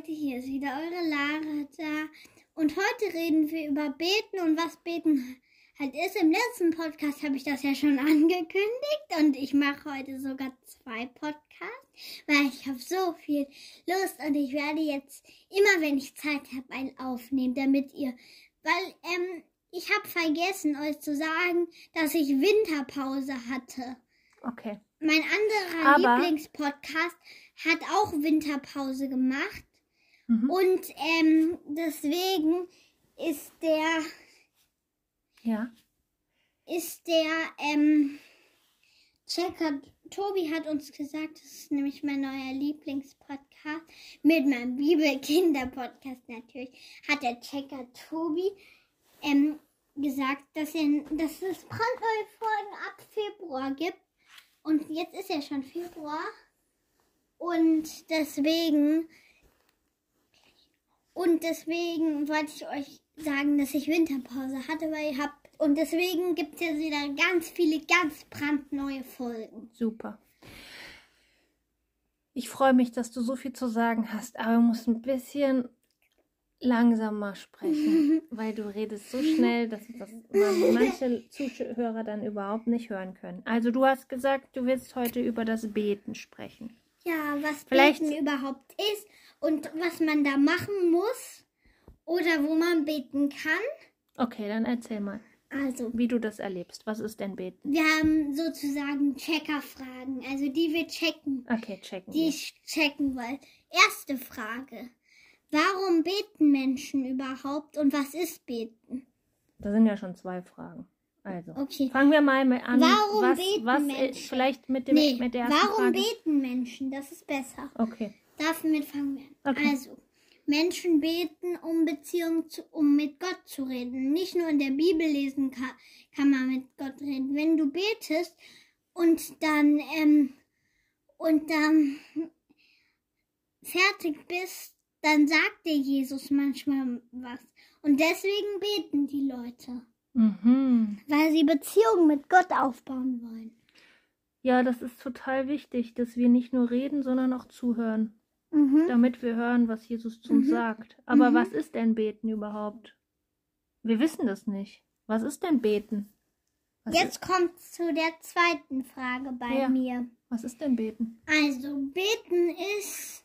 Leute, hier ist wieder eure Lara da. Und heute reden wir über Beten und was Beten halt ist. Im letzten Podcast habe ich das ja schon angekündigt und ich mache heute sogar zwei Podcasts, weil ich habe so viel Lust und ich werde jetzt immer, wenn ich Zeit habe, einen aufnehmen, damit ihr, weil ähm, ich habe vergessen, euch zu sagen, dass ich Winterpause hatte. Okay. Mein anderer Aber- Lieblingspodcast hat auch Winterpause gemacht. Mhm. Und ähm, deswegen ist der, Ja. ist der, ähm, Checker, Tobi hat uns gesagt, das ist nämlich mein neuer Lieblingspodcast, mit meinem Bibelkinder-Podcast natürlich, hat der Checker Tobi, ähm, gesagt, dass, er, dass es brandneue Folgen ab Februar gibt. Und jetzt ist ja schon Februar. Und deswegen und deswegen wollte ich euch sagen, dass ich Winterpause hatte, weil ihr habt. Und deswegen gibt es jetzt wieder ganz viele ganz brandneue Folgen. Super. Ich freue mich, dass du so viel zu sagen hast, aber du musst ein bisschen langsamer sprechen, weil du redest so schnell, dass das manche Zuhörer dann überhaupt nicht hören können. Also du hast gesagt, du willst heute über das Beten sprechen. Ja, was Vielleicht- Beten überhaupt ist und was man da machen muss oder wo man beten kann. Okay, dann erzähl mal, Also, wie du das erlebst. Was ist denn Beten? wir haben sozusagen Checkerfragen, also die wir checken. Okay, checken. die wir. ich checken wollte. Erste Frage. Warum beten Menschen überhaupt und was ist beten? Da sind ja schon zwei Fragen. Also, Okay. fangen wir mal mit an. Warum was, beten was Menschen? vielleicht mit, dem, Nee, mit der ersten warum Frage. beten Menschen? Das ist besser. Okay. Damit fangen wir an. Okay. Also, Menschen beten, um Beziehung zu, um mit Gott zu reden. Nicht nur in der Bibel lesen kann, kann man mit Gott reden. Wenn du betest und dann ähm, und dann fertig bist, dann sagt dir Jesus manchmal was. Und deswegen beten die Leute, Mhm. weil sie Beziehungen mit Gott aufbauen wollen. Ja, das ist total wichtig, dass wir nicht nur reden, sondern auch zuhören, Mhm. damit wir hören, was Jesus zu uns Mhm. sagt. Aber Mhm. was ist denn Beten überhaupt? Wir wissen das nicht. Was ist denn Beten? Was, ist, Jetzt kommt zu der zweiten Frage bei Ja. mir. was ist denn Beten? Also beten ist,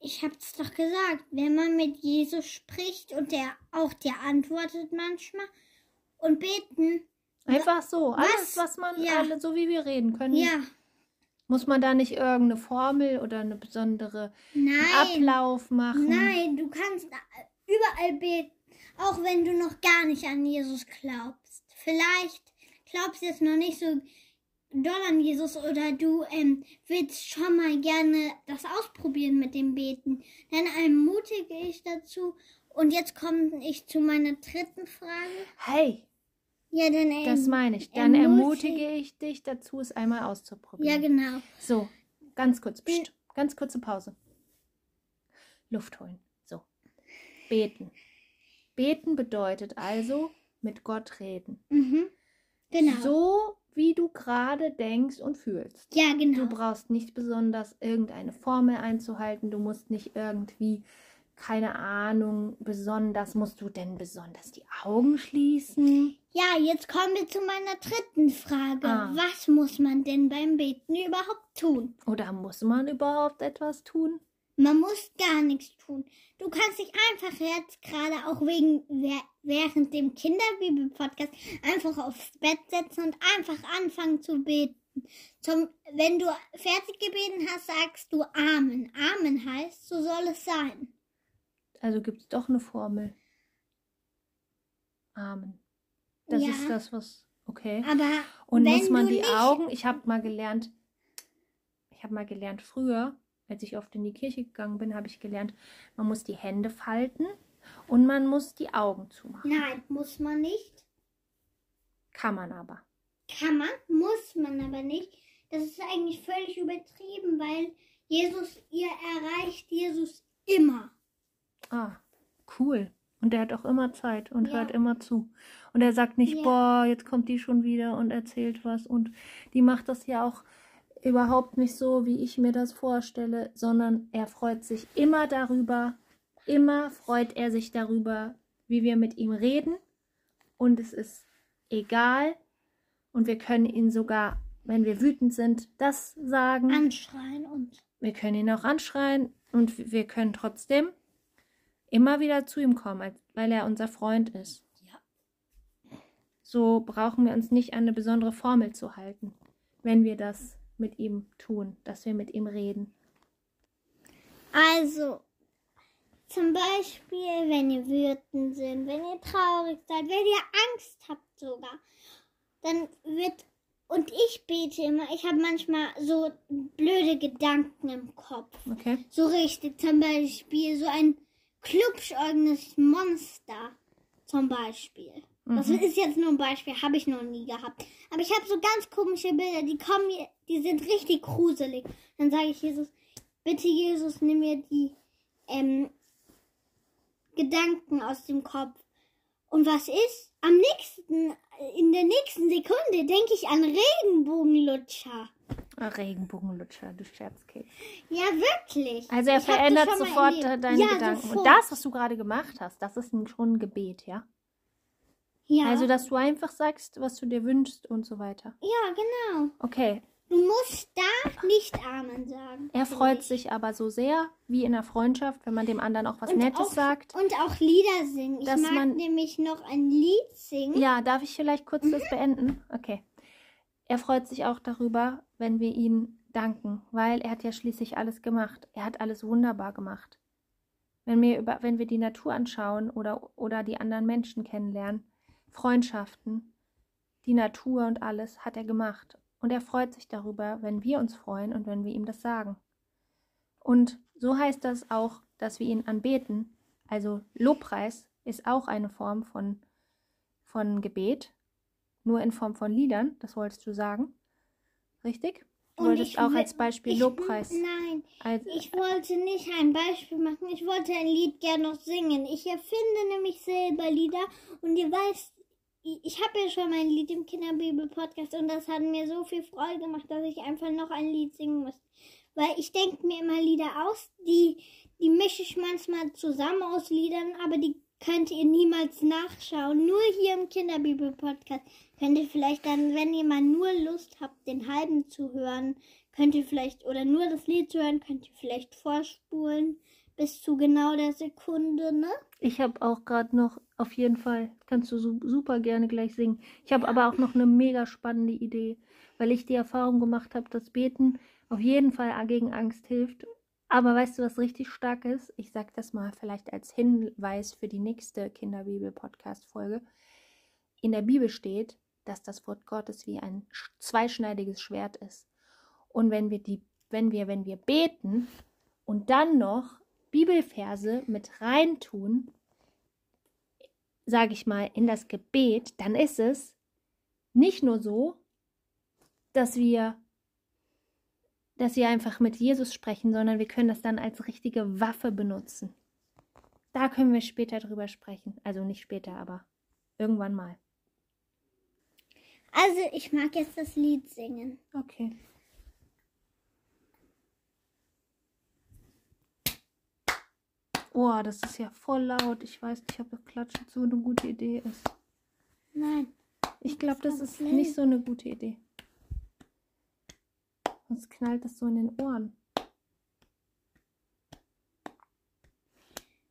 ich hab's doch gesagt, wenn man mit Jesus spricht und der auch dir antwortet manchmal. Und beten, Einfach so, alles, Was? was man, Ja. alle, so wie wir reden können. ja, Muss man da nicht irgendeine Formel oder eine besondere nein, Ablauf machen? nein, du kannst überall beten, auch wenn du noch gar nicht an Jesus glaubst. Vielleicht glaubst du jetzt noch nicht so doll an Jesus oder du ähm, willst schon mal gerne das ausprobieren mit dem Beten. Dann ermutige ich dazu. Und jetzt komme ich zu meiner dritten Frage. Hey, Ja, dann ähm, das meine ich. Dann ermutig- ermutige ich dich dazu, es einmal auszuprobieren. Ja, genau. So, ganz kurz, pst, ganz kurze Pause. Luft holen. So. Beten. Beten bedeutet also mit Gott reden. Mhm. Genau. So wie du gerade denkst und fühlst. ja, genau. Du brauchst nicht besonders irgendeine Formel einzuhalten. Du musst nicht irgendwie, keine Ahnung, besonders, musst du denn besonders die Augen schließen? Ja, jetzt kommen wir zu meiner dritten Frage. Ah. Was muss man denn beim Beten überhaupt tun? Oder muss man überhaupt etwas tun? Man muss gar nichts tun. Du kannst dich einfach jetzt gerade auch wegen während dem Kinderbibel-Podcast einfach aufs Bett setzen und einfach anfangen zu beten. Zum, wenn du fertig gebeten hast, sagst du Amen. Amen heißt, so soll es sein. Also gibt es doch eine Formel. Amen. Das Ja. ist das, was. Okay. Aber Und muss man die Augen. Ich habe mal gelernt. Ich habe mal gelernt früher, als ich oft in die Kirche gegangen bin, habe ich gelernt, man muss die Hände falten und man muss die Augen zumachen. Nein, muss man nicht. Kann man aber. Kann man, muss man aber nicht. Das ist eigentlich völlig übertrieben, weil Jesus, ihr erreicht Jesus immer. Ah, cool. Und er hat auch immer Zeit und Ja. hört immer zu. Und er sagt nicht, Ja. boah, jetzt kommt die schon wieder und erzählt was. Und die macht das ja auch überhaupt nicht so, wie ich mir das vorstelle, sondern er freut sich immer darüber, immer freut er sich darüber, wie wir mit ihm reden und es ist egal und wir können ihn sogar, wenn wir wütend sind, das sagen. Anschreien und. Wir können ihn auch anschreien und wir können trotzdem immer wieder zu ihm kommen, weil er unser Freund ist. Ja. So brauchen wir uns nicht an eine besondere Formel zu halten, wenn wir das mit ihm tun, dass wir mit ihm reden. Also, zum Beispiel, wenn ihr wütend sind, wenn ihr traurig seid, wenn ihr Angst habt sogar, dann wird und ich bete immer, ich habe manchmal so blöde Gedanken im Kopf. Okay. So richtig, zum Beispiel so ein klubschäugiges Monster. Zum Beispiel. Das Mhm. ist jetzt nur ein Beispiel, habe ich noch nie gehabt. Aber ich habe so ganz komische Bilder, die kommen mir, die sind richtig gruselig. Dann sage ich Jesus, bitte Jesus, nimm mir die ähm, Gedanken aus dem Kopf. Und was ist? Am nächsten, in der nächsten Sekunde denke ich an Regenbogenlutscher. Ah, Regenbogenlutscher, du Scherzkeks. Ja, wirklich. Also er Ich verändert sofort erlebt. äh, deine ja, Gedanken. Sofort. Und das, was du gerade gemacht hast, das ist schon ein Gebet, ja? ja. Also, dass du einfach sagst, was du dir wünschst und so weiter. ja, genau. Okay. Du musst da nicht Amen sagen. Er freut ich. sich aber so sehr, wie in der Freundschaft, wenn man dem anderen auch was Und Nettes auch, sagt. Und auch Lieder singen. Ich Dass mag man- nämlich noch ein Lied singen. Ja, darf ich vielleicht kurz Mhm. das beenden? Okay. Er freut sich auch darüber, wenn wir ihn danken, weil er hat ja schließlich alles gemacht. Er hat alles wunderbar gemacht. Wenn wir, über, wenn wir die Natur anschauen oder, oder die anderen Menschen kennenlernen, Freundschaften, die Natur und alles hat er gemacht. Und er freut sich darüber, wenn wir uns freuen und wenn wir ihm das sagen. Und so heißt das auch, dass wir ihn anbeten. Also Lobpreis ist auch eine Form von, von Gebet, nur in Form von Liedern, das wolltest du sagen. Richtig? Du Und wolltest auch als Beispiel ich, Lobpreis. Nein, Als, ich wollte nicht ein Beispiel machen. Ich wollte ein Lied gerne noch singen. Ich erfinde nämlich selber Lieder. Und ihr weißt, ich, ich habe ja schon mein Lied im Kinderbibel-Podcast und das hat mir so viel Freude gemacht, dass ich einfach noch ein Lied singen muss. Weil ich denke mir immer Lieder aus, die, die mische ich manchmal zusammen aus Liedern, aber die könnt ihr niemals nachschauen. Nur hier im Kinderbibel-Podcast könnt ihr vielleicht dann, wenn ihr mal nur Lust habt, den halben zu hören, könnt ihr vielleicht, oder nur das Lied zu hören, könnt ihr vielleicht vorspulen bis zu genau der Sekunde, ne? ich habe auch gerade noch, auf jeden Fall, kannst du su super gerne gleich singen. Ich habe aber auch noch eine mega spannende Idee, weil ich die Erfahrung gemacht habe, dass Beten auf jeden Fall gegen Angst hilft. Aber weißt du, was richtig stark ist? Ich sage das mal vielleicht als Hinweis für die nächste Kinderbibel-Podcast-Folge. In der Bibel steht, dass das Wort Gottes wie ein sch- zweischneidiges Schwert ist. Und wenn wir die, wenn wir, wenn wir beten und dann noch Bibelverse mit reintun, sage ich mal, in das Gebet, dann ist es nicht nur so, dass wir, dass wir einfach mit Jesus sprechen, sondern wir können das dann als richtige Waffe benutzen. Da können wir später drüber sprechen. Also nicht später, aber irgendwann mal. Also, ich mag jetzt das Lied singen. Okay. Oh, das ist ja voll laut. Ich weiß nicht, ob das Klatschen so eine gute Idee ist. Nein. Ich glaube, das ist nicht so eine gute Idee. Sonst knallt das so in den Ohren.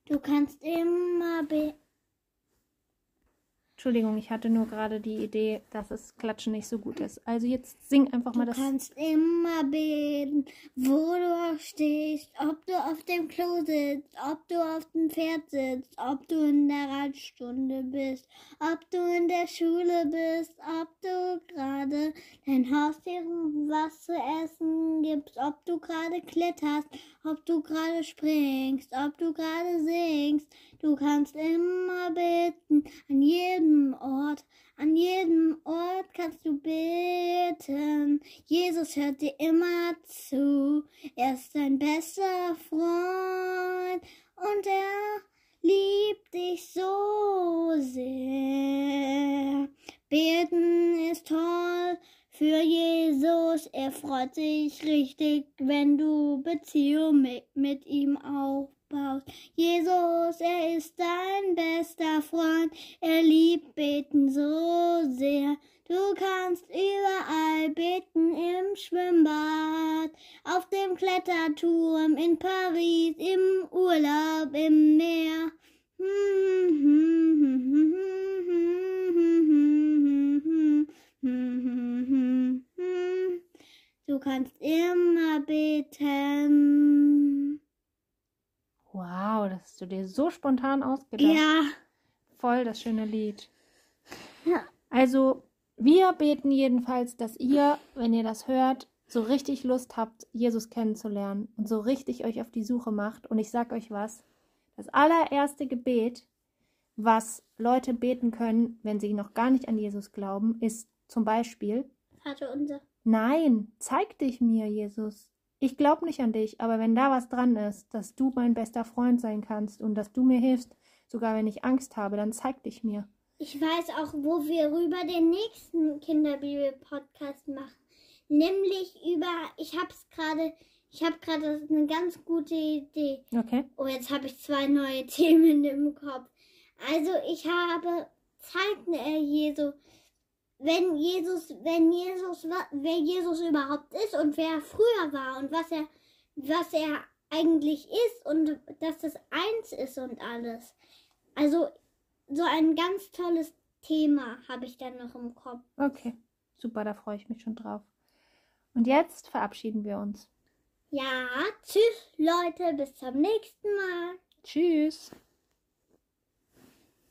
Du kannst immer be Entschuldigung, ich hatte nur gerade die Idee, dass das Klatschen nicht so gut ist. Also jetzt sing einfach mal Du das. kannst immer beten, wo du auch stehst, ob du auf dem Klo sitzt, ob du auf dem Pferd sitzt, ob du in der Radstunde bist, ob du in der Schule bist, ob du gerade dein Haustieren was zu essen gibst, ob du gerade kletterst, ob du gerade springst, ob du gerade singst. Du kannst immer beten, an jedem Ort, an jedem Ort kannst du beten. Jesus hört dir immer Beziehung mit, mit ihm aufbaust. Jesus, er ist dein bester Freund. Er liebt beten so sehr. Du kannst überall beten im Schwimmbad, auf dem Kletterturm in Paris, im Urlaub im Meer. Du kannst immer beten. Wow, das hast du dir so spontan ausgedacht. Ja. Voll das schöne Lied. Ja. Also, wir beten jedenfalls, dass ihr, wenn ihr das hört, so richtig Lust habt, Jesus kennenzulernen und so richtig euch auf die Suche macht. Und ich sag euch was, das allererste Gebet, was Leute beten können, wenn sie noch gar nicht an Jesus glauben, ist zum Beispiel, Vater unser. Nein, zeig dich mir, Jesus. Ich glaube nicht an dich, aber wenn da was dran ist, dass du mein bester Freund sein kannst und dass du mir hilfst, sogar wenn ich Angst habe, dann zeig dich mir. Ich weiß auch, wo wir rüber den nächsten Kinderbibel-Podcast machen. Nämlich über, ich hab's gerade, ich habe gerade eine ganz gute Idee. Okay. Oh, jetzt habe ich zwei neue Themen im Kopf. Also ich habe Zeiten äh, Jesu. Wenn Jesus, wenn Jesus, wer Jesus überhaupt ist und wer er früher war und was er, was er eigentlich ist und dass das eins ist und alles. Also so ein ganz tolles Thema habe ich dann noch im Kopf. Okay. Super, da freue ich mich schon drauf. Und jetzt verabschieden wir uns. Ja, tschüss Leute, bis zum nächsten Mal. Tschüss.